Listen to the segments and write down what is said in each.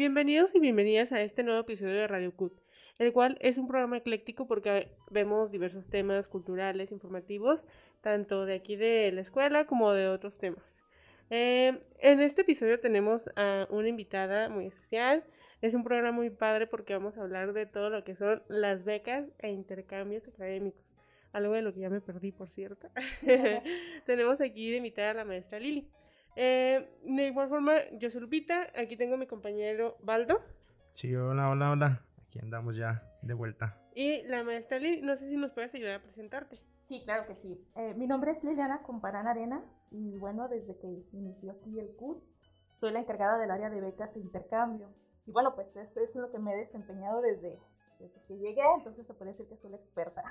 Bienvenidos y bienvenidas a este nuevo episodio de Radio CUT, el cual es un programa ecléctico porque vemos diversos temas culturales, informativos, tanto de aquí de la escuela como de otros temas. Eh, en este episodio tenemos a una invitada muy especial. Es un programa muy padre porque vamos a hablar de todo lo que son las becas e intercambios académicos. Algo de lo que ya me perdí, por cierto. tenemos aquí de invitada a la maestra Lili. Eh, de igual forma, yo soy Lupita, aquí tengo a mi compañero Baldo. Sí, hola, hola, hola. Aquí andamos ya de vuelta. Y la maestra Lili, no sé si nos puedes ayudar a presentarte. Sí, claro que sí. Eh, mi nombre es Liliana Comparán Arenas y bueno, desde que inició aquí el CUT, soy la encargada del área de becas e intercambio. Y bueno, pues eso es lo que me he desempeñado desde, desde que llegué, entonces se puede decir que soy la experta.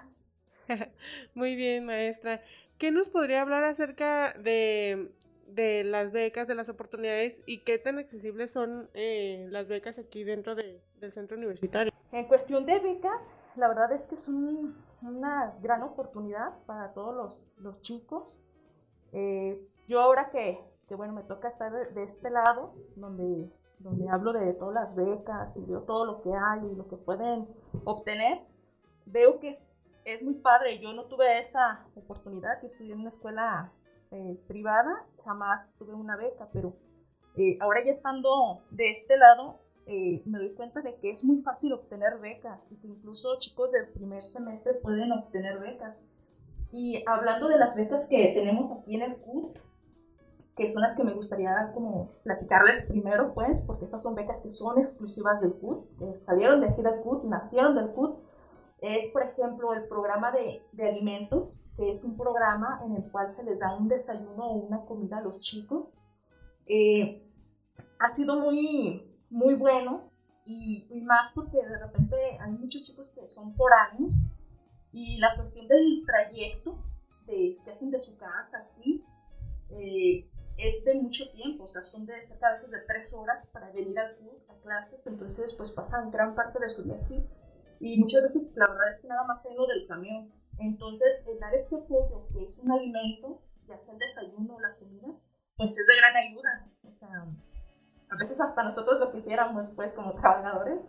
Muy bien, maestra. ¿Qué nos podría hablar acerca de de las becas, de las oportunidades y qué tan accesibles son eh, las becas aquí dentro del centro universitario. En cuestión de becas, la verdad es que es una gran oportunidad para todos los, chicos. Eh, yo ahora que, que, bueno, me toca estar de, este lado, donde, donde hablo de todas las becas y veo todo lo que hay y lo que pueden obtener, veo que es, es muy padre. Yo no tuve esa oportunidad, yo estudié en una escuela eh, privada, jamás tuve una beca, pero eh, ahora ya estando de este lado, eh, me doy cuenta de que es muy fácil obtener becas y que incluso chicos del primer semestre pueden obtener becas. Y hablando de las becas que tenemos aquí en el CUT, que son las que me gustaría como platicarles primero, pues, porque estas son becas que son exclusivas del CUT, salieron de aquí del CUT, nacieron del CUT, es, por ejemplo, el programa de, de, alimentos, que es un programa en el cual se les da un desayuno o una comida a los chicos. Eh, ha sido muy, muy bueno y, más porque de repente hay muchos chicos que son por años y la cuestión del trayecto de, que hacen de su casa aquí eh, es de mucho tiempo, o sea, son de cerca a veces de tres horas para venir al club, a clases, entonces después pasan gran parte de su día aquí y muchas veces la verdad es que nada más tengo del camión. Entonces, el dar este apoyo, que es un alimento, ya sea el desayuno o la comida, pues es de gran ayuda. O sea, a veces hasta nosotros lo quisiéramos, pues, como trabajadores,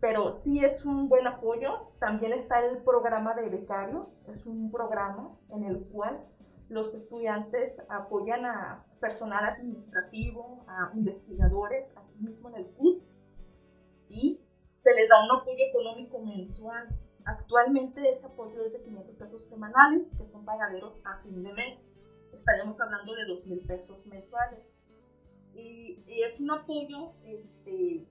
pero sí es un buen apoyo. También está el programa de becarios, es un programa en el cual los estudiantes apoyan a personal administrativo, a investigadores, aquí mismo en el CUT, y se les da un apoyo económico mensual. Actualmente ese apoyo es de 500 pesos semanales, que son pagaderos a fin de mes. Estaríamos hablando de 2 mil pesos mensuales. Y, es un apoyo este,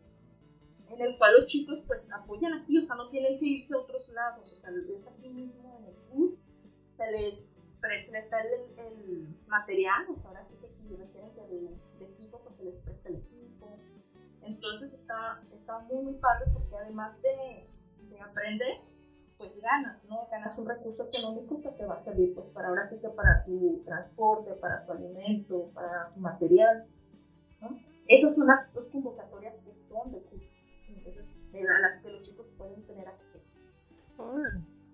en el cual los chicos pues apoyan aquí, o sea, no tienen que irse a otros lados, o sea, es aquí mismo en el club, se les, presta el, material, o sea, ahora sí que si requieren de, de equipo, pues se les presta el equipo, entonces está, está muy, muy padre porque además de, de aprender, pues ganas, ¿no? Ganas un recurso económico que te va a servir pues para ahora sí que para tu transporte, para tu alimento, para tu material, ¿no? Esas son las dos convocatorias que son de curso, entonces a las que los chicos pueden tener acceso.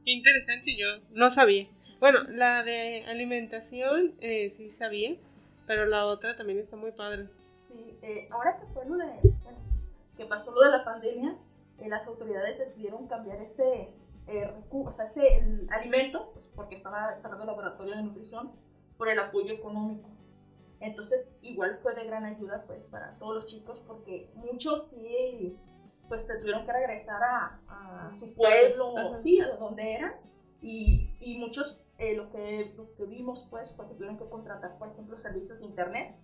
qué interesante, yo no sabía. Bueno, la de alimentación eh, sí sabía, pero la otra también está muy padre. Sí, eh, ahora que fue lo de que pasó lo de la pandemia, eh, las autoridades decidieron cambiar ese, eh, o sea, ese alimento, pues, porque estaba desarrollando el laboratorio de nutrición, por el apoyo económico. Entonces, igual fue de gran ayuda pues para todos los chicos porque muchos sí pues se tuvieron que regresar a, a su pueblo, sí, a donde eran, y, y muchos eh, lo, que, lo que vimos pues fue que tuvieron que contratar, por ejemplo, servicios de internet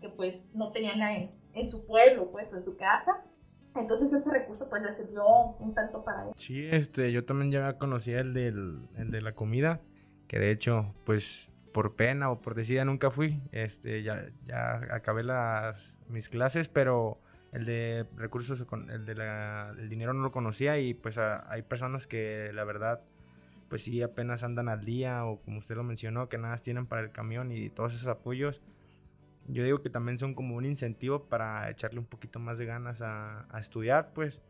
que pues no tenían en, en su pueblo, pues en su casa, entonces ese recurso pues le sirvió un tanto para él. Sí, este, yo también ya conocía el, del, el de la comida, que de hecho pues por pena o por decida nunca fui, este, ya, ya acabé las, mis clases, pero el de recursos, el de la, dinero no lo conocía y pues hay personas que la verdad pues sí apenas andan al día o como usted lo mencionó, que nada tienen para el camión y todos esos apoyos yo digo que también son como un incentivo para echarle un poquito más de ganas a, estudiar, pues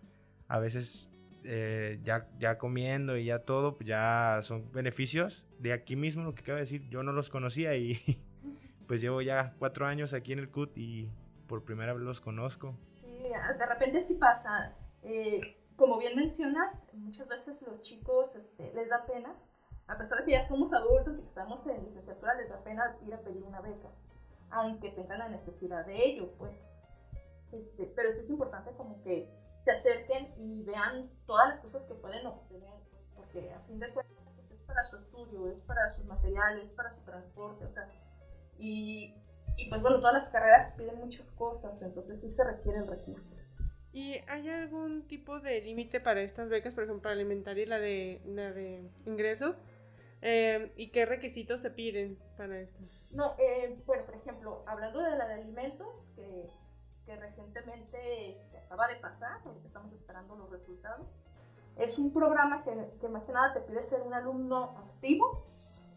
a veces eh, ya, ya comiendo y ya todo, pues ya son beneficios de aquí mismo, lo que acabo de decir, yo no los conocía y pues llevo ya cuatro años aquí en el CUT y por primera vez los conozco. Sí, de repente sí pasa. Eh, como bien mencionas, muchas veces los chicos este, les da pena, a pesar de que ya somos adultos y que estamos en licenciatura, les da pena ir a pedir una beca, aunque tengan la necesidad de ello, pues. Este, pero es importante como que se acerquen y vean todas las cosas que pueden obtener, porque a fin de cuentas pues, es para su estudio, es para sus materiales, es para su transporte, o sea, y, y pues bueno, todas las carreras piden muchas cosas, entonces sí se requiere el recurso. ¿Y hay algún tipo de límite para estas becas, por ejemplo, alimentaria y la de, la de ingreso? Eh, ¿Y qué requisitos se piden para esto? No, eh, bueno, por ejemplo, hablando de la de alimentos, que, que recientemente acaba de pasar, estamos esperando los resultados, es un programa que, que más que nada te pide ser un alumno activo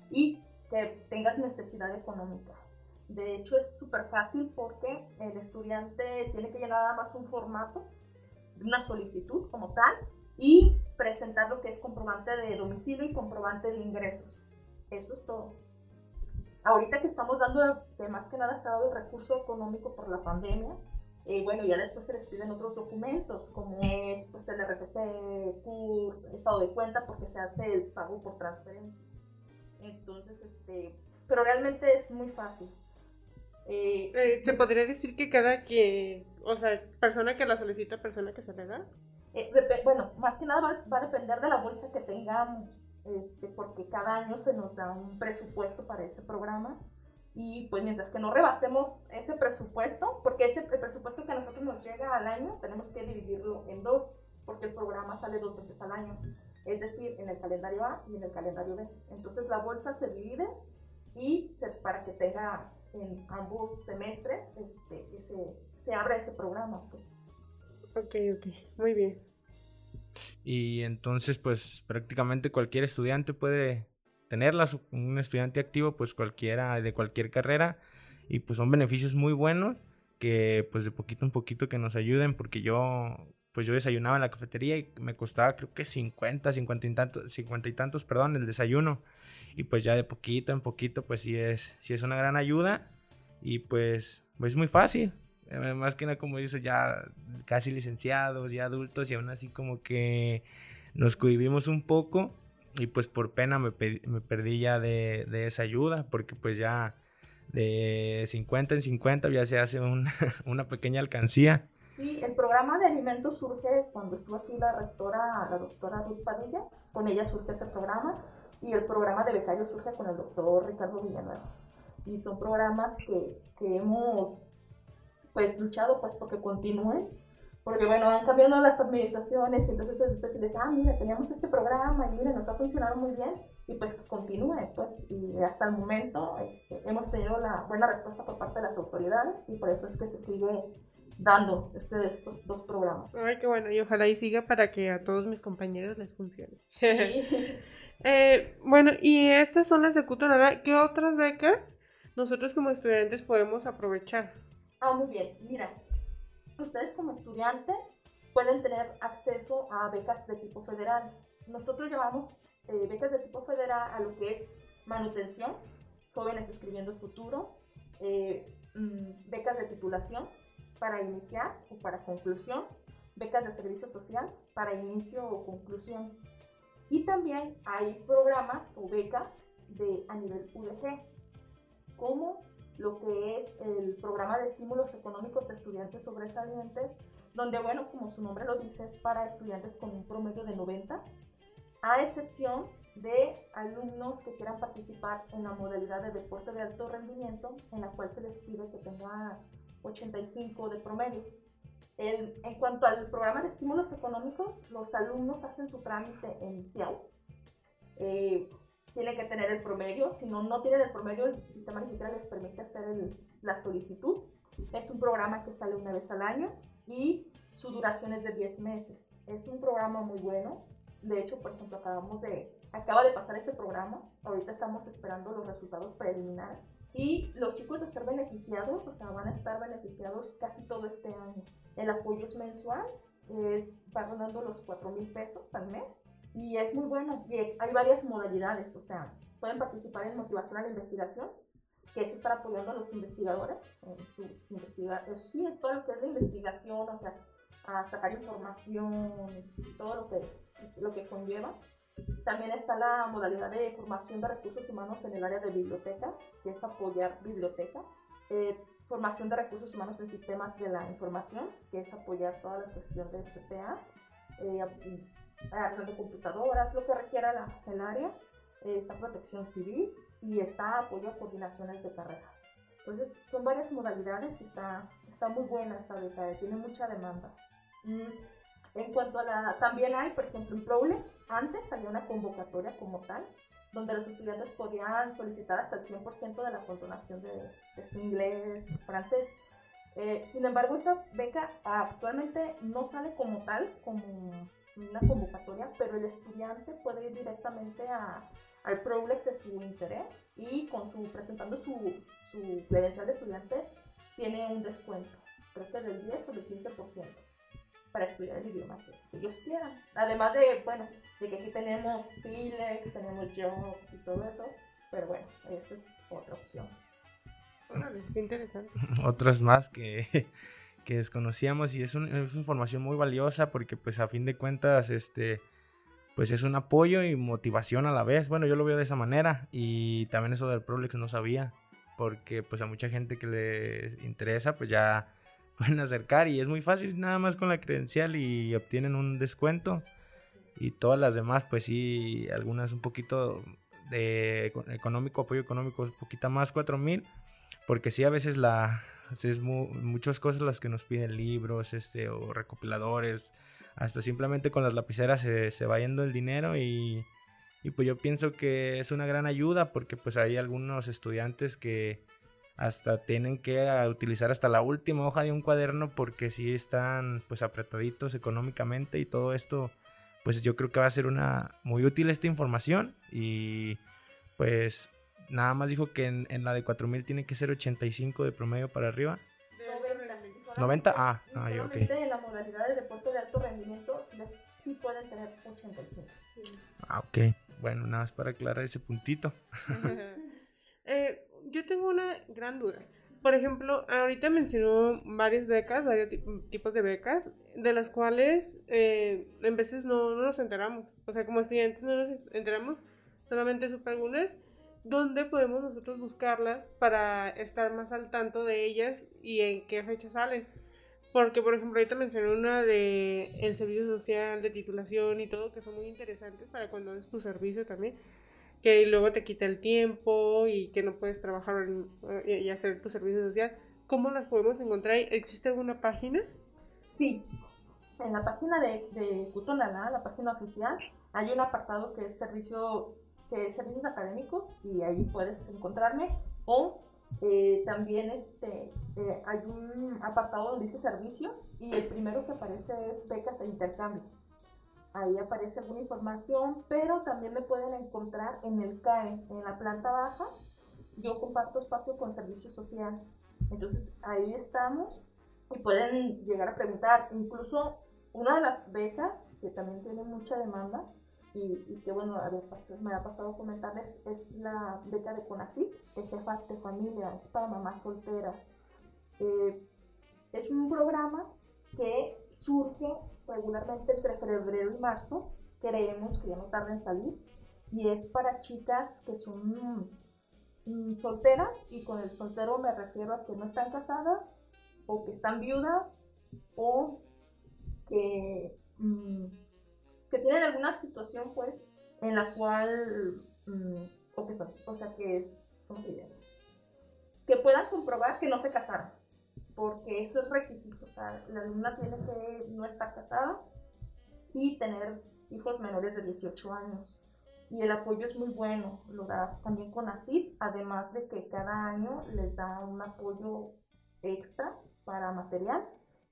y que tengas necesidad económica. De hecho, es súper fácil porque el estudiante tiene que llenar nada más un formato, una solicitud como tal, y presentar lo que es comprobante de domicilio y comprobante de ingresos. Eso es todo. Ahorita que estamos dando, de más que nada se ha dado el recurso económico por la pandemia, eh, bueno, ya después se les piden otros documentos, como es pues, el RFC, CUR, estado de cuenta, porque se hace el pago por transferencia. Entonces, este, pero realmente es muy fácil. Eh, eh, ¿Se podría decir que cada que, o sea, persona que la solicita, persona que se le da? Eh, bueno, más que nada va, a depender de la bolsa que tengamos, este, porque cada año se nos da un presupuesto para ese programa y pues mientras que no rebasemos ese presupuesto, porque ese presupuesto que a nosotros nos llega al año, tenemos que dividirlo en dos, porque el programa sale dos veces al año, es decir, en el calendario A y en el calendario B. Entonces la bolsa se divide y para que tenga en ambos semestres este, ese, se abre ese programa. Pues. Ok, ok, muy bien. Y entonces, pues prácticamente cualquier estudiante puede tenerla, un estudiante activo, pues cualquiera de cualquier carrera, y pues son beneficios muy buenos que pues de poquito en poquito que nos ayuden, porque yo pues yo desayunaba en la cafetería y me costaba creo que 50, 50 y tantos, 50 y tantos, perdón, el desayuno y pues ya de poquito en poquito pues sí es, sí es una gran ayuda y pues, pues es muy fácil. Eh, más que nada como dice ya casi licenciados, ya adultos y aún así como que nos cohibimos un poco y pues por pena me, me perdí ya de, de, esa ayuda porque pues ya de 50 en 50 ya se hace una pequeña alcancía. Sí, el programa de alimentos surge cuando estuvo aquí la rectora, la doctora Ruth Padilla, con ella surge ese programa y el programa de becario surge con el doctor Ricardo Villanueva. Y son programas que, que hemos pues luchado pues porque continúen, porque bueno, van cambiando las administraciones y entonces después se les, ah, mira, teníamos este programa y mira, nos ha funcionado muy bien y pues que continúe, pues, y hasta el momento este, hemos tenido la buena respuesta por parte de las autoridades y por eso es que se sigue dando este, estos dos programas. Ay, qué bueno, y ojalá y siga para que a todos mis compañeros les funcione. Sí. Eh, bueno, y estas son las de Cutonara. ¿Qué otras becas nosotros como estudiantes podemos aprovechar? Ah, muy bien. Mira, ustedes como estudiantes pueden tener acceso a becas de tipo federal. Nosotros llamamos eh, becas de tipo federal a lo que es manutención, jóvenes escribiendo el futuro, eh, mm, becas de titulación para iniciar o para conclusión, becas de servicio social para inicio o conclusión. Y también hay programas o becas de, a nivel UDG, como lo que es el programa de estímulos económicos de estudiantes sobresalientes, donde, bueno, como su nombre lo dice, es para estudiantes con un promedio de 90, a excepción de alumnos que quieran participar en la modalidad de deporte de alto rendimiento, en la cual se les pide que tenga 85 de promedio en cuanto al programa de estímulos económicos, los alumnos hacen su trámite inicial. Eh, tienen que tener el promedio, si no, no tienen el promedio, el sistema digital les permite hacer la solicitud. Es un programa que sale una vez al año y su duración es de 10 meses. Es un programa muy bueno. De hecho, por ejemplo, acabamos de, acaba de pasar ese programa. Ahorita estamos esperando los resultados preliminares. Y los chicos de ser beneficiados, o sea, van a estar beneficiados casi todo este año. El apoyo es mensual, es, va rondando los 4 mil pesos al mes y es muy bueno. Y hay varias modalidades, o sea, pueden participar en motivación a la investigación, que es estar apoyando a los investigadores en sus investigaciones, sí, en todo lo que es la investigación, o sea, sacar información, todo lo que, lo que conlleva. También está la modalidad de formación de recursos humanos en el área de biblioteca, que es apoyar biblioteca. Eh, formación de recursos humanos en sistemas de la información, que es apoyar toda la cuestión de CPA, eh, de computadoras, lo que requiera la, el área. Eh, está protección civil y está apoyo a coordinaciones de carrera. Entonces, son varias modalidades y está, está muy buena esta beca, tiene mucha demanda. En cuanto a la, también hay, por ejemplo, en Prolex, antes había una convocatoria como tal, donde los estudiantes podían solicitar hasta el 100% de la condonación de, de, su inglés, francés. Eh, sin embargo, esa beca actualmente no sale como tal, como una convocatoria, pero el estudiante puede ir directamente a, al Prolex de su interés y con su, presentando su, su credencial de estudiante tiene un descuento, creo que del 10 o del 15% para estudiar el idioma que ellos quieran. Además de, bueno, de que aquí tenemos Filex, tenemos Jobs y todo eso, pero bueno, esa es otra opción. qué interesante. Otras más que, que desconocíamos y es, es información muy valiosa porque pues a fin de cuentas, este pues es un apoyo y motivación a la vez. Bueno, yo lo veo de esa manera y también eso del Prolex no sabía, porque pues a mucha gente que le interesa pues ya pueden acercar y es muy fácil nada más con la credencial y obtienen un descuento y todas las demás pues sí, algunas un poquito de económico, apoyo económico un poquito más, cuatro mil, porque sí a veces la, es muchas cosas las que nos piden libros este, o recopiladores, hasta simplemente con las lapiceras se, se va yendo el dinero y, y, pues yo pienso que es una gran ayuda porque pues hay algunos estudiantes que hasta tienen que utilizar hasta la última hoja de un cuaderno porque si están pues apretaditos económicamente y todo esto pues yo creo que va a ser una muy útil esta información y pues nada más dijo que en, en la de 4000 tiene que ser 85 de promedio para arriba 90, ah, ah yo, okay. en la modalidad de deporte de alto rendimiento sí pueden tener 85. Ah, ok. Bueno, nada más para aclarar ese puntito. eh, yo tengo una gran duda. Por ejemplo, ahorita mencionó varias becas, varios tipos de becas, de las cuales eh, en veces no, no nos enteramos. O sea, como estudiantes no nos enteramos, solamente supe algunas ¿dónde podemos nosotros buscarlas para estar más al tanto de ellas y en qué fecha salen? Porque, por ejemplo, ahorita mencioné una de el servicio social, de titulación y todo, que son muy interesantes para cuando es tu servicio también, que luego te quita el tiempo y que no puedes trabajar y hacer tu servicio social. ¿Cómo las podemos encontrar? ¿Existe alguna página? Sí, en la página de, de Cutonalá, la página oficial, hay un apartado que es servicio es servicios académicos y ahí puedes encontrarme o eh, también este, eh, hay un apartado donde dice servicios y el primero que aparece es becas e intercambio. Ahí aparece alguna información, pero también me pueden encontrar en el CAE, en la planta baja. Yo comparto espacio con servicio social. Entonces ahí estamos y pueden llegar a preguntar. Incluso una de las becas que también tiene mucha demanda y, que bueno, me ha pasado comentarles, es la beca de CONACYT, de jefas de familia, es para mamás solteras. Eh, es un programa que surge regularmente entre febrero y marzo, creemos que ya no tarda en salir, y es para chicas que son mm, solteras, y con el soltero me refiero a que no están casadas, o que están viudas, o que... Mm, que tienen alguna situación, pues, en la cual, mm, o, que, o sea, que es, ¿cómo se llama? Que puedan comprobar que no se casaron, porque eso es requisito, o sea, la alumna tiene que no estar casada y tener hijos menores de 18 años. Y el apoyo es muy bueno, lo da también con ACID, además de que cada año les da un apoyo extra para material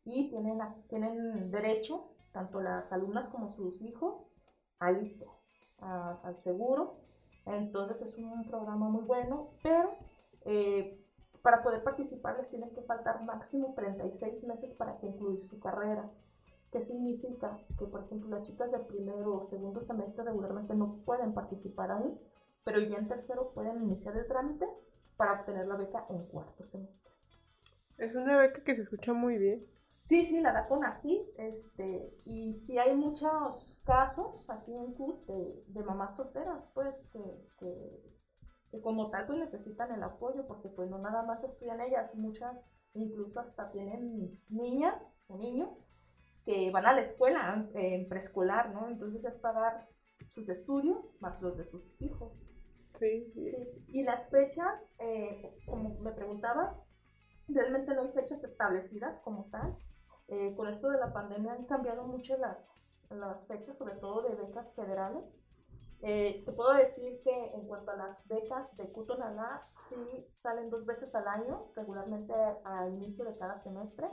y tienen, tienen derecho tanto las alumnas como sus hijos al ISTE, al seguro. Entonces es un programa muy bueno, pero eh, para poder participar les tienen que faltar máximo 36 meses para concluir su carrera. ¿Qué significa? Que por ejemplo las chicas del primero o segundo semestre regularmente no pueden participar ahí, pero ya en tercero pueden iniciar el trámite para obtener la beca en cuarto semestre. Es una beca que se escucha muy bien. Sí, sí, la da con así, este, y sí hay muchos casos aquí en CUT de, mamás solteras, pues, que, como tal pues necesitan el apoyo, porque pues no nada más estudian ellas, muchas incluso hasta tienen niñas o niños que van a la escuela en preescolar, ¿no? Entonces es pagar sus estudios más los de sus hijos. Sí, sí. Y las fechas, eh, como me preguntabas, realmente no hay fechas establecidas como tal. Eh, con esto de la pandemia han cambiado mucho las, las fechas, sobre todo de becas federales. Eh, te puedo decir que en cuanto a las becas de Cutonalá, sí salen dos veces al año, regularmente al inicio de cada semestre.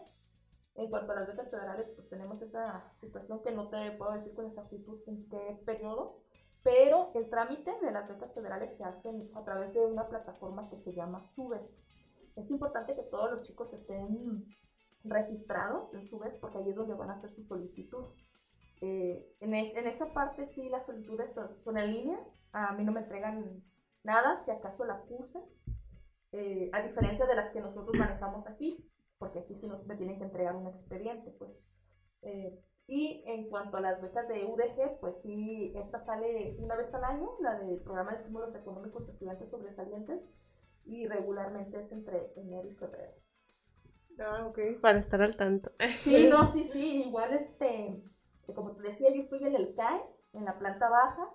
En cuanto a las becas federales, pues tenemos esa situación que no te puedo decir con exactitud en qué periodo, pero el trámite de las becas federales se hace a través de una plataforma que se llama Subes. Es importante que todos los chicos estén registrados en Subes porque ahí es donde van a hacer su solicitud. Eh, en, en, esa parte sí las solicitudes son, en línea, a mí no me entregan nada, si acaso la puse, eh, a diferencia de las que nosotros manejamos aquí, porque aquí sí nos, me tienen que entregar un expediente, pues. Eh, y en cuanto a las becas de UDG, pues sí, esta sale una vez al año, la del programa de estímulos económicos estudiantes sobresalientes, y regularmente es entre enero y febrero. Ah, ok, para estar al tanto. Sí, no, sí, sí, igual este, como te decía, yo estoy en el CAE, en la planta baja,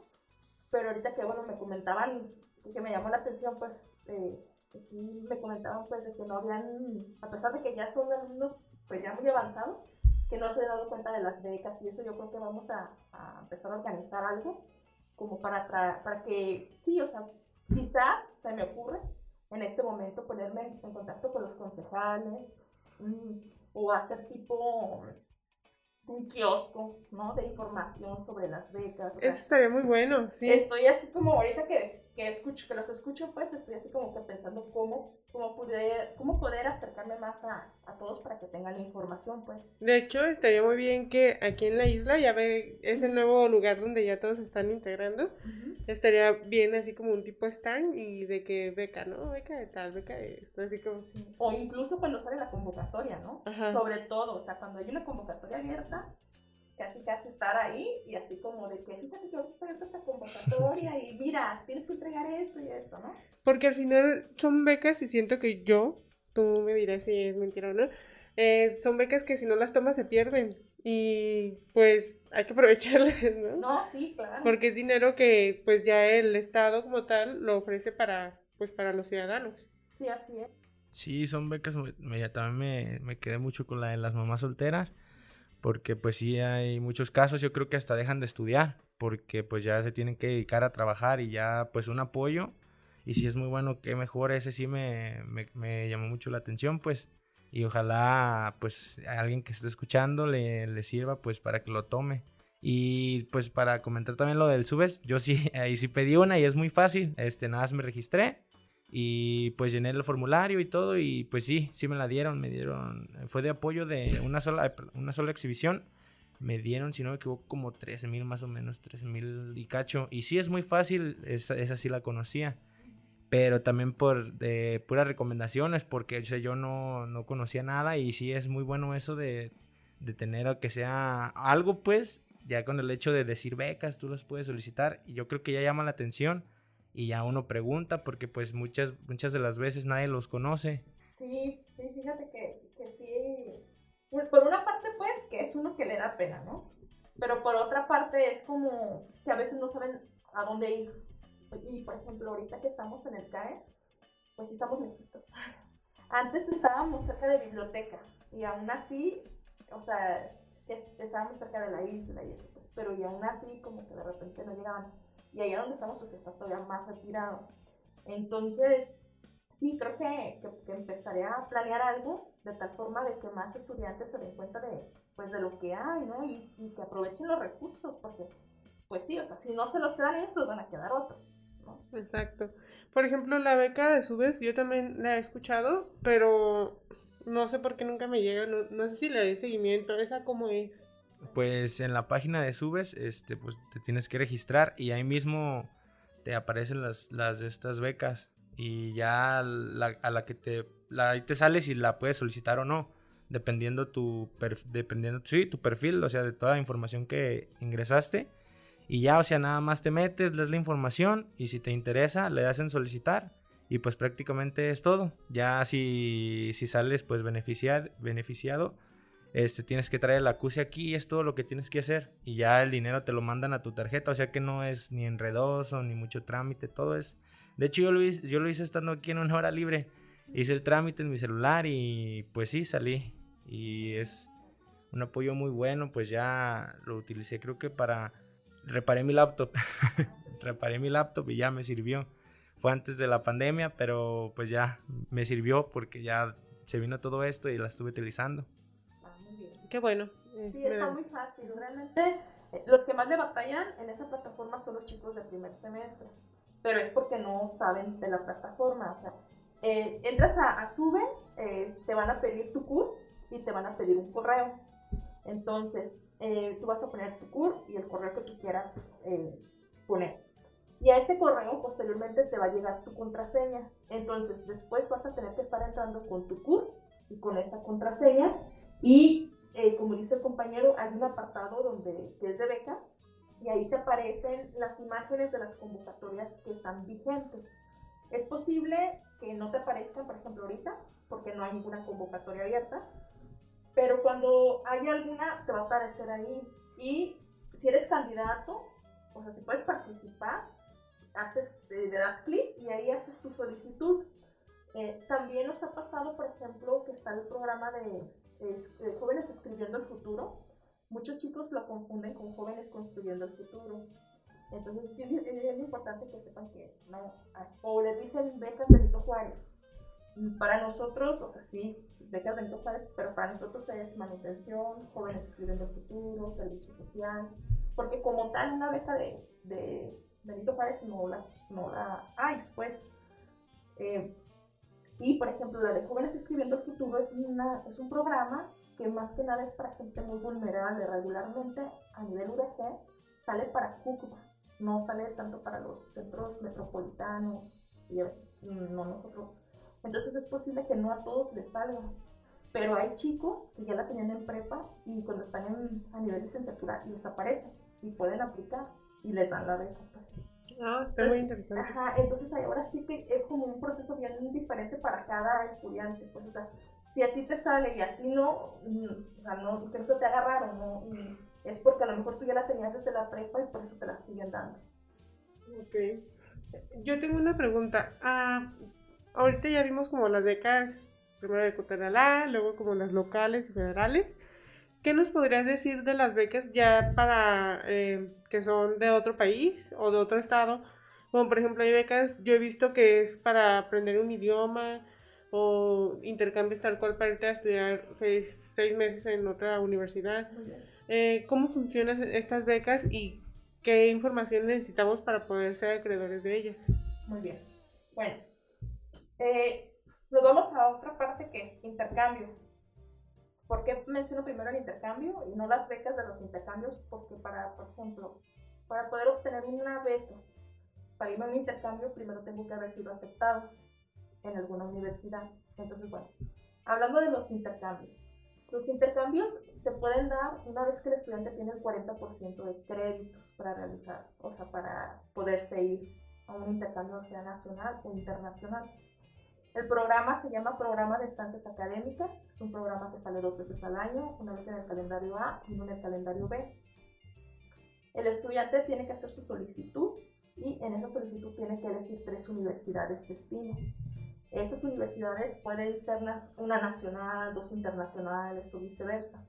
pero ahorita que, bueno, me comentaban, que me llamó la atención, pues, eh, me comentaban, pues, de que no habían, a pesar de que ya son alumnos, pues, ya muy avanzados, que no se han dado cuenta de las becas y eso yo creo que vamos a, a empezar a organizar algo como para, para que, sí, o sea, quizás se me ocurre en este momento ponerme en contacto con los concejales mm, o hacer tipo un kiosco, ¿no? De información sobre las becas. Eso estaría muy bueno, sí. Estoy así como ahorita que, que escucho, que los escucho, pues estoy así como que pensando cómo, cómo poder, cómo poder acercarme más a, a todos para que tengan la información, pues. De hecho, estaría muy bien que aquí en la isla, ya ve, es el nuevo lugar donde ya todos se están integrando, estaría bien así como un tipo stand y de que beca, ¿no? Beca de tal, beca de esto, así como... O incluso cuando sale la convocatoria, ¿no? Sobre todo, o sea, cuando hay una convocatoria abierta, casi casi estar ahí y así como de que fíjate que está esta convocatoria y mira, tienes que entregar esto y esto, ¿no? Porque al final son becas y siento que yo, tú me dirás si es mentira o no, eh, son becas que si no las tomas se pierden. Y pues hay que aprovecharlas, ¿no? No, sí, claro. Porque es dinero que pues ya el Estado como tal lo ofrece para, pues, para los ciudadanos. Sí, así es. Sí, son becas, me, también me, me quedé mucho con la de las mamás solteras, porque pues sí hay muchos casos, yo creo que hasta dejan de estudiar, porque pues ya se tienen que dedicar a trabajar y ya pues un apoyo, y si es muy bueno, que mejor, ese sí me, me, me llamó mucho la atención, pues. Y ojalá pues a alguien que esté escuchando le, le, sirva pues para que lo tome. Y pues para comentar también lo del subes, yo sí, ahí sí pedí una y es muy fácil, este nada más me registré y pues llené el formulario y todo y pues sí, sí me la dieron, me dieron, fue de apoyo de una sola, una sola exhibición, me dieron, si no me equivoco, como 13 mil más o menos, 13 mil y cacho. Y sí es muy fácil, esa, esa sí la conocía pero también por de puras recomendaciones, porque yo no, no, conocía nada y sí es muy bueno eso de, de tener que sea algo, pues, ya con el hecho de decir becas, tú las puedes solicitar y yo creo que ya llama la atención y ya uno pregunta porque pues muchas, muchas de las veces nadie los conoce. Sí, sí, fíjate que, que sí, por una parte pues que es uno que le da pena, ¿no? Pero por otra parte es como que a veces no saben a dónde ir y por ejemplo, ahorita que estamos en el CAE, pues sí estamos lejitos. Antes estábamos cerca de biblioteca y aún así, o sea, estábamos cerca de la isla y eso, pues, pero y aún así como que de repente no llegaban. Y allá donde estamos pues está todavía más retirado. Entonces, sí, creo que, que, empezaré a planear algo de tal forma de que más estudiantes se den cuenta de, pues, de lo que hay, ¿no? Y, que aprovechen los recursos, porque pues sí, o sea, si no se los quedan ellos, pues van a quedar otros. ¿no? Exacto. Por ejemplo, la beca de Subes, yo también la he escuchado, pero no sé por qué nunca me llega, no, sé si le doy seguimiento, esa cómo es. Pues en la página de Subes, este, pues te tienes que registrar y ahí mismo te aparecen las, las estas becas y ya la, a la que te, la, ahí te sale si la puedes solicitar o no, dependiendo tu, dependiendo, sí, tu perfil, o sea, de toda la información que ingresaste. Y ya, o sea, nada más te metes, lees la información y si te interesa, le das en solicitar. Y pues prácticamente es todo. Ya si, si sales pues beneficiado, beneficiado este, tienes que traer el acuse aquí, es todo lo que tienes que hacer. Y ya el dinero te lo mandan a tu tarjeta, o sea que no es ni enredoso, ni mucho trámite, todo es... De hecho yo lo hice, yo lo hice estando aquí en una hora libre. Hice el trámite en mi celular y pues sí, salí. Y es un apoyo muy bueno, pues ya lo utilicé creo que para... Reparé mi laptop. Reparé mi laptop y ya me sirvió. Fue antes de la pandemia, pero pues ya me sirvió porque ya se vino todo esto y la estuve utilizando. Qué bueno. Eh, sí, está muy fácil. Realmente eh, los que más le batallan en esa plataforma son los chicos del primer semestre, pero es porque no saben de la plataforma. O sea, eh, entras a, Subes, te van a pedir tu CUR y te van a pedir un correo. Entonces, tú vas a poner tu CUR y el correo que tú quieras poner. Y a ese correo posteriormente te va a llegar tu contraseña. Entonces, después vas a tener que estar entrando con tu CUR y con esa contraseña y eh, como dice el compañero, hay un apartado donde, que es de becas y ahí te aparecen las imágenes de las convocatorias que están vigentes. Es posible que no te aparezcan, por ejemplo, ahorita, porque no hay ninguna convocatoria abierta, pero cuando hay alguna, te va a aparecer ahí. Y si eres candidato, o sea, si puedes participar, haces, le das clic y ahí haces tu solicitud. Eh, también nos ha pasado, por ejemplo, que está el programa de es, eh, jóvenes escribiendo el futuro. Muchos chicos lo confunden con jóvenes construyendo el futuro. Entonces es, importante que sepan que no, o les dicen becas Benito Juárez. Para nosotros, o sea, sí, becas Benito Juárez, pero para nosotros es manutención, jóvenes escribiendo el futuro, servicio social, porque como tal una beca de, de Benito Juárez no la, no la hay, pues. Eh, y, por ejemplo, la de Jóvenes Escribiendo el Futuro es, una, es un programa que más que nada es para gente muy vulnerable. Regularmente, a nivel UDG, sale para Cúcuta, no sale tanto para los centros metropolitanos y mm, no nosotros. Entonces es posible que no a todos les salga. Pero hay chicos que ya la tenían en prepa y cuando están en, a nivel licenciatura les aparece y pueden aplicar y les dan la beca. Pues. Ah, está muy interesante. Ajá, entonces ahora sí que es como un proceso bien diferente para cada estudiante, pues, o sea, si a ti te sale y a ti no, mm, o sea, no, que no te agarraron, ¿no? es porque a lo mejor tú ya la tenías desde la prepa y por eso te la siguen dando. Ok. Yo tengo una pregunta. Ah, ahorita ya vimos como las becas, primero de Cotaralá, luego como las locales y federales. ¿Qué nos podrías decir de las becas ya para eh, que son de otro país o de otro estado? Como por ejemplo hay becas, yo he visto que es para aprender un idioma o intercambios tal cual para irte a estudiar seis, meses en otra universidad. Eh, ¿Cómo funcionan estas becas y qué información necesitamos para poder ser acreedores de ellas? Muy bien. Bueno, eh, nos vamos a otra parte que es intercambio. ¿Por qué menciono primero el intercambio y no las becas de los intercambios? Porque para, por ejemplo, para poder obtener una beca, para irme a un intercambio, primero tengo que haber sido aceptado en alguna universidad. Entonces, bueno, hablando de los intercambios. Los intercambios se pueden dar una vez que el estudiante tiene el 40% de créditos para realizar, o sea, para poderse ir a un intercambio, sea nacional o internacional. El programa se llama Programa de Estancias Académicas. Es un programa que sale dos veces al año, una vez en el calendario A y una en el calendario B. El estudiante tiene que hacer su solicitud y en esa solicitud tiene que elegir tres universidades destino. Esas universidades pueden ser una nacional, dos internacionales o viceversa.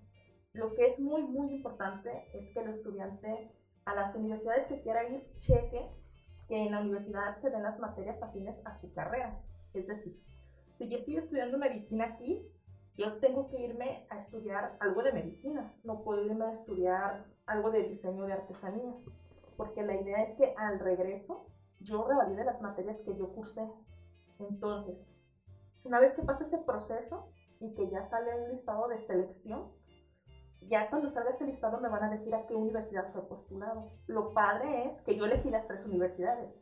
Lo que es muy, muy importante es que el estudiante a las universidades que quiera ir cheque que en la universidad se den las materias afines a su carrera. Es decir, si yo estoy estudiando medicina aquí, yo tengo que irme a estudiar algo de medicina, no puedo irme a estudiar algo de diseño de artesanía, porque la idea es que al regreso yo revalide las materias que yo cursé. Entonces, una vez que pasa ese proceso y que ya sale un listado de selección, ya cuando salga ese listado me van a decir a qué universidad fue postulado. Lo padre es que yo elegí las tres universidades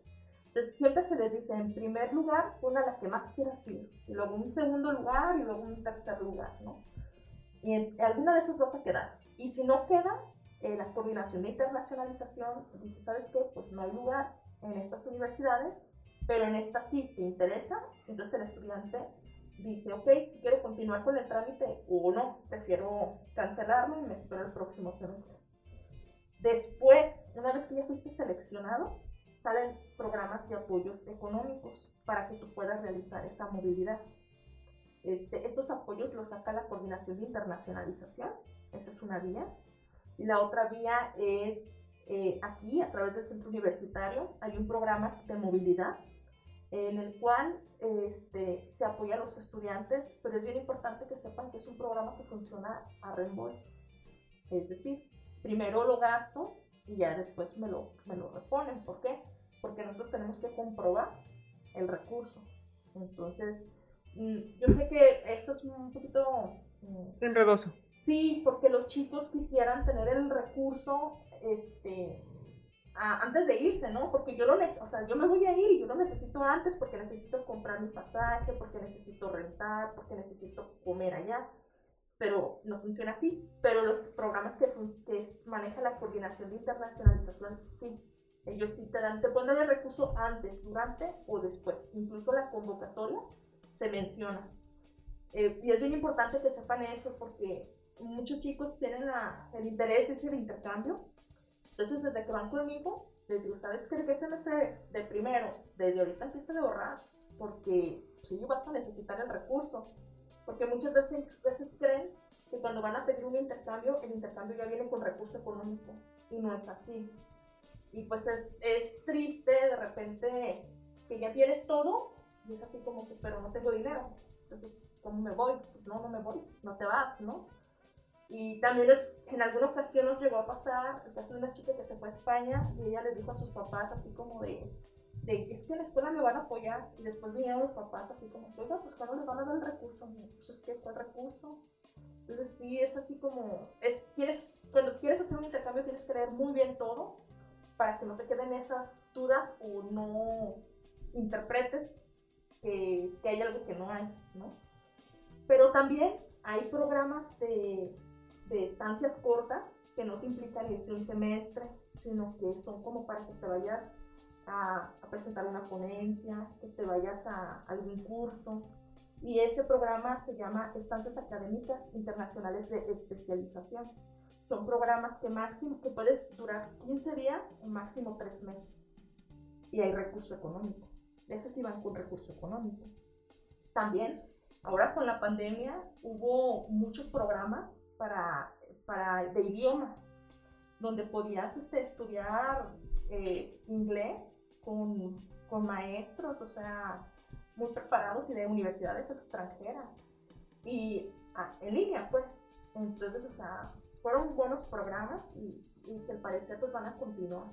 Entonces siempre se les dice, en primer lugar, pon a la que más quieras ir, y luego un segundo lugar y luego un tercer lugar, ¿no? Y en alguna de esas vas a quedar. Y si no quedas, eh, la coordinación de internacionalización dice, ¿sabes qué? Pues no hay lugar en estas universidades, pero en esta sí te interesa. Entonces el estudiante dice, ok, si quiero continuar con el trámite o no, prefiero cancelarlo y me espero el próximo semestre. Después, una vez que ya fuiste seleccionado, salen programas de apoyos económicos para que tú puedas realizar esa movilidad. Este, estos apoyos los saca la Coordinación de Internacionalización, esa es una vía. Y la otra vía es eh, aquí, a través del centro universitario, hay un programa de movilidad en el cual este, se apoya a los estudiantes, pero es bien importante que sepan que es un programa que funciona a reembolso. Es decir, primero lo gasto y ya después me lo, me lo reponen. ¿Por qué? Porque nosotros tenemos que comprobar el recurso. Entonces, mm, yo sé que esto es un poquito... Mm, Enredoso. Sí, porque los chicos quisieran tener el recurso este, antes de irse, ¿no? Porque yo lo o sea, yo me voy a ir y yo lo necesito antes porque necesito comprar mi pasaje, porque necesito rentar, porque necesito comer allá. Pero no funciona así. Pero los programas que, que maneja la coordinación de internacionalización, sí. Ellos sí te dan, te ponen el recurso antes, durante o después. Incluso la convocatoria se menciona. Eh, y es bien importante que sepan eso porque muchos chicos tienen el interés ese de intercambio entonces, desde que van conmigo, les digo, ¿sabes qué? ¿Qué semestre es? De primero, desde ahorita empieza a ahorrar, porque sí vas a necesitar el recurso. Porque muchas veces, veces creen que cuando van a pedir un intercambio, el intercambio ya viene con recurso económico, y no es así. Y pues es, es triste de repente que ya tienes todo, y es así como que, pero no tengo dinero. Entonces, ¿cómo me voy? Pues no, no me voy, no te vas, ¿no? Y también en alguna ocasión nos llegó a pasar el caso de una chica que se fue a España y ella les dijo a sus papás así como de, de es que en la escuela me van a apoyar y después vinieron los papás así como, oiga, pues cuando les van a dar el recurso, pues es que el recurso. Entonces sí, es así como, es, quieres, cuando quieres hacer un intercambio tienes que leer muy bien todo para que no te queden esas dudas o no interpretes que, que hay algo que no hay, ¿no? Pero también hay programas de de estancias cortas que no te implican irte un semestre, sino que son como para que te vayas a, presentar una ponencia, que te vayas a, algún curso. Y ese programa se llama Estancias Académicas Internacionales de Especialización. Son programas que máximo que puedes durar 15 días o máximo 3 meses. Y hay recurso económico. Eso sí van con recurso económico. También, ahora con la pandemia, hubo muchos programas para, para, de idioma, donde podías este, estudiar eh, inglés con, con, maestros, o sea, muy preparados y de universidades extranjeras. Y ah, en línea, pues. Entonces, o sea, fueron buenos programas y, y que al parecer pues van a continuar.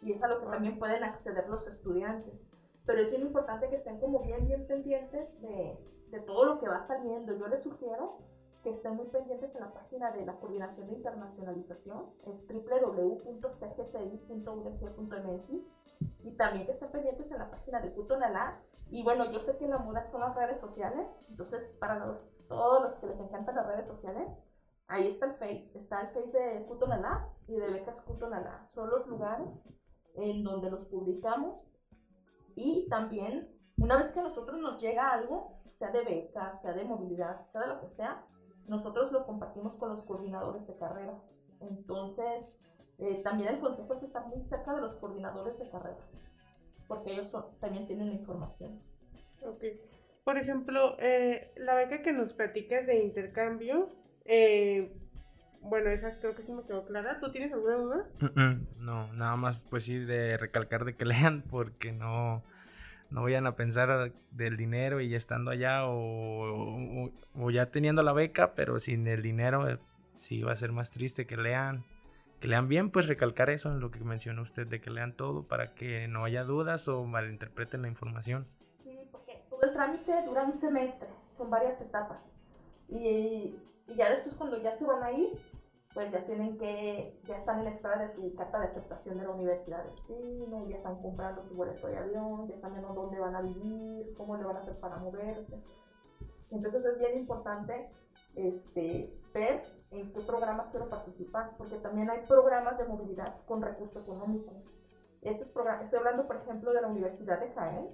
Y es a lo que también pueden acceder los estudiantes. Pero es bien importante que estén como bien, bien pendientes de, de todo lo que va saliendo. Yo les sugiero que estén muy pendientes en la página de la Coordinación de Internacionalización, es www.cgci.udg.mx y también que estén pendientes en la página de Cutonalá. Y bueno, yo sé que la moda son las redes sociales, entonces para los, todos los que les encantan las redes sociales, ahí está el Face, está el Face de Cutonalá y de Becas Cutonalá. Son los lugares en donde los publicamos y también una vez que a nosotros nos llega algo, sea de becas, sea de movilidad, sea de lo que sea, nosotros lo compartimos con los coordinadores de carrera. Entonces, eh, también el consejo es estar muy cerca de los coordinadores de carrera, porque ellos también tienen la información. Ok. Por ejemplo, eh, la beca que nos platicas de intercambio, eh, bueno, esa creo que sí me quedó clara. ¿Tú tienes alguna duda? No, nada más pues sí de recalcar de que lean porque no, no vayan a pensar del dinero y ya estando allá o, ya teniendo la beca, pero sin el dinero eh, sí va a ser más triste que lean, que lean bien, pues recalcar eso en lo que mencionó usted, de que lean todo para que no haya dudas o malinterpreten la información. Sí, porque todo el trámite dura un semestre, son varias etapas. Y, ya después cuando ya se van a ir, pues ya tienen que, ya están en espera de su carta de aceptación de la universidad de destino, ya están comprando su boleto de avión, ya están viendo dónde van a vivir, cómo le van a hacer para moverse. Entonces es bien importante este, ver en qué programas quiero participar, porque también hay programas de movilidad con recurso económico. Esos programas, estoy hablando, por ejemplo, de la Universidad de Jaén,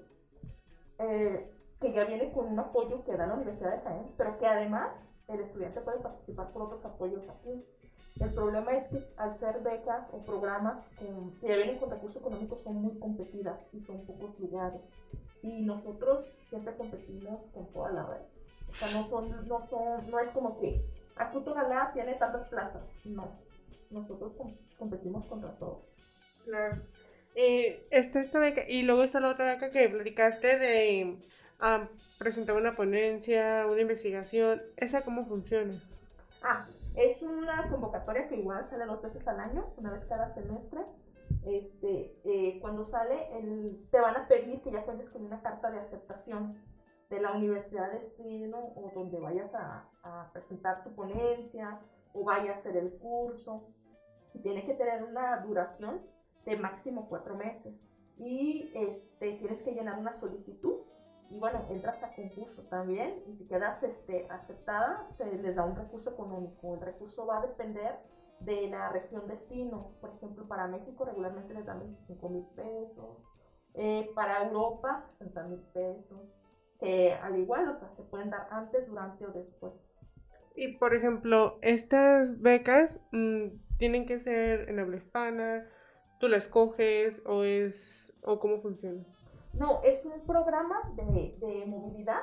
eh, que ya viene con un apoyo que da la Universidad de Jaén, pero que además el estudiante puede participar por otros apoyos aquí. El problema es que al ser becas o programas que ya vienen con recursos económicos son muy competidas y son pocos lugares. Y nosotros siempre competimos con toda la red. O sea, no, son, no, son, no es como que Acutonalá tiene tantas plazas. No. Nosotros competimos contra todos. Claro. Eh, está esta beca y luego está la otra beca que platicaste de ah, presentar una ponencia, una investigación. ¿Esa cómo funciona? Ah, es una convocatoria que igual sale dos veces al año, una vez cada semestre. Este, eh, cuando sale, te van a pedir que ya cuentes con una carta de aceptación de la universidad de destino o donde vayas a, a, presentar tu ponencia o vayas a hacer el curso. Tiene que tener una duración de máximo cuatro meses. Y este, tienes que llenar una solicitud y bueno, entras a concurso también y si quedas este, aceptada, se les da un recurso económico. El recurso va a depender de la región destino. Por ejemplo, para México regularmente les dan 25 mil pesos. Eh, para Europa, 60 mil pesos. Que al igual, o sea, se pueden dar antes, durante o después. Y por ejemplo, estas becas mmm, tienen que ser en habla hispana, tú la escoges o es o cómo funciona. No, es un programa de, de movilidad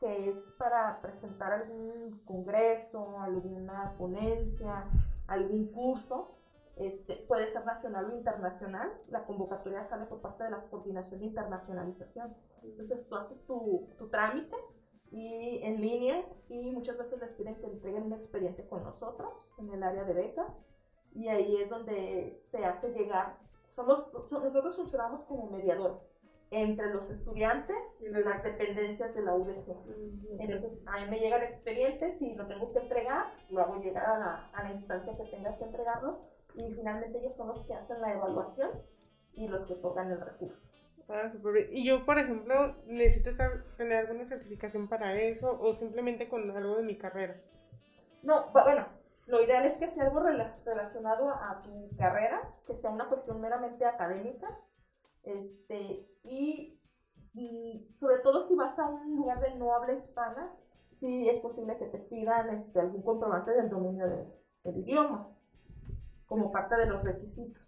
que es para presentar algún congreso, alguna ponencia, algún curso. Este, puede ser nacional o internacional. La convocatoria sale por parte de la Coordinación de Internacionalización. Entonces tú haces tu, tu trámite y en línea y muchas veces les piden que entreguen un expediente con nosotros en el área de becas y ahí es donde se hace llegar. Somos, nosotros funcionamos como mediadores entre los estudiantes y las dependencias de la UDG. Entonces, a mí me llega el expediente, si lo tengo que entregar, lo hago llegar a la, a la instancia que tenga que entregarlo y finalmente ellos son los que hacen la evaluación y los que tocan el recurso. Ah, y yo, por ejemplo, necesito tener alguna certificación para eso o simplemente con algo de mi carrera. No, bueno, lo ideal es que sea algo relacionado a tu carrera, que sea una cuestión meramente académica, este, y, sobre todo si vas a un lugar de no habla hispana, sí es posible que te pidan este, algún comprobante del dominio del idioma, como parte de los requisitos.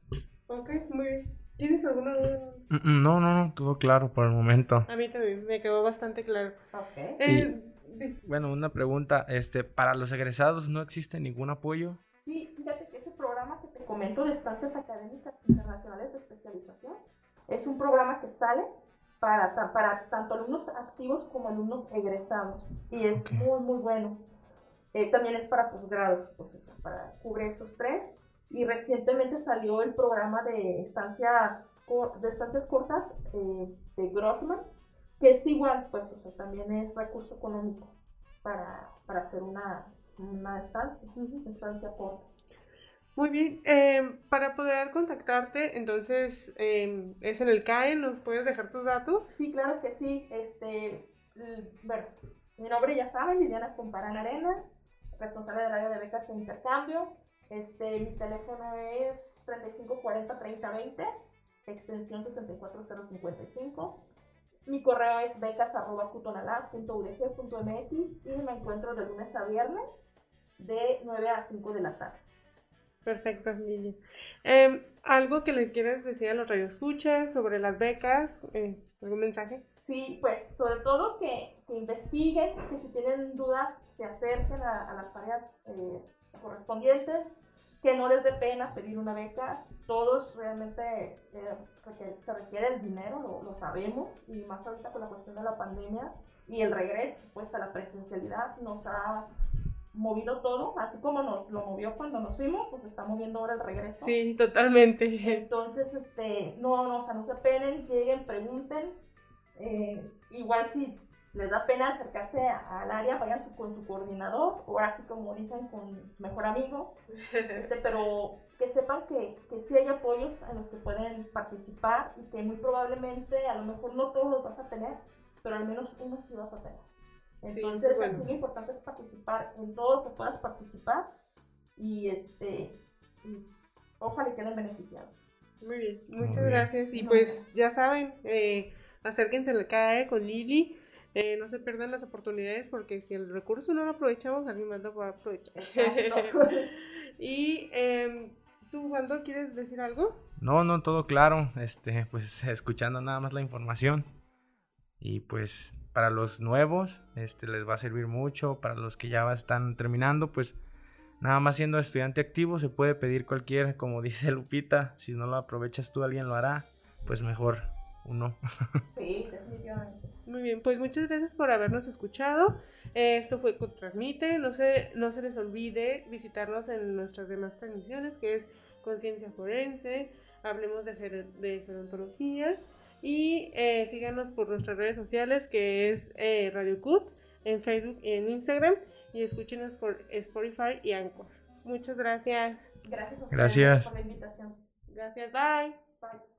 Ok, muy bien. ¿Tienes alguna duda? Mm, mm, no, no, no, todo claro por el momento. A mí también, me quedó bastante claro. Okay. Eh, bueno, una pregunta, este, ¿para los egresados no existe ningún apoyo? Sí, fíjate que ese programa que te comento de estancias académicas internacionales de especialización es un programa que sale para, para tanto alumnos activos como alumnos egresados y es muy, muy bueno. Eh, también es para posgrados, pues, o sea, para cubrir esos tres. Y recientemente salió el programa de estancias, de estancias cortas eh, de Grossman, que es igual, pues, o sea, también es recurso económico para, para hacer una, una estancia, estancia corta. Muy bien, eh, para poder contactarte, entonces eh, es en el CAE, ¿nos puedes dejar tus datos? Sí, claro que sí. Este, bueno, mi nombre ya saben, Liliana Comparán Arenas, responsable del área de becas e intercambio. Este, mi teléfono es 3540-3020, extensión 64055. Mi correo es becas.cutonalab.udg.mx y me encuentro de lunes a viernes de 9 a 5 de la tarde. Perfecto, Lili. Eh, ¿Algo que les quieras decir a los radioescuchas sobre las becas? Eh, ¿Algún mensaje? Sí, pues sobre todo que, que investiguen, que si tienen dudas se acerquen a, las áreas eh, correspondientes, que no les dé pena pedir una beca. Todos realmente eh, requiere- se requiere el dinero, lo, lo sabemos, y más ahorita con la cuestión de la pandemia y el regreso pues a la presencialidad nos ha movido todo, así como nos lo movió cuando nos fuimos, pues está moviendo ahora el regreso. Sí, totalmente. Entonces, este, no, no, o sea, no se penen, lleguen, pregunten. Eh, igual si les da pena acercarse al área, vayan con su coordinador, o así como dicen, con su mejor amigo, este, pero que sepan que, que sí hay apoyos en los que pueden participar y que muy probablemente, a lo mejor no todos los vas a tener, pero al menos uno sí vas a tener. Entonces, aquí lo importante es participar en todo lo que puedas participar y este y ojalá queden beneficiados. Muy bien, muchas gracias. Y pues ya saben, eh, acérquense al CAE con Lili. Eh, no se pierdan las oportunidades porque si el recurso no lo aprovechamos, alguien más lo va a aprovechar. y eh, tú, Waldo, ¿quieres decir algo? No, no, todo claro. Este, pues escuchando nada más la información. Y pues para los nuevos, este les va a servir mucho. Para los que ya están terminando, pues nada más siendo estudiante activo se puede pedir cualquier, como dice Lupita, si no lo aprovechas tú, alguien lo hará, pues mejor uno. Sí, definitivamente. Muy bien, pues muchas gracias por habernos escuchado. esto fue Transmite. No se, no se les olvide visitarnos en nuestras demás transmisiones, que es Conciencia Forense, Hablemos de, de Gerontología. Y eh, síganos por nuestras redes sociales, que es eh, Radio Cut, en Facebook y en Instagram. Y escúchenos por Spotify y Anchor. Muchas gracias. Gracias, gracias. por la invitación. Gracias, bye. Bye.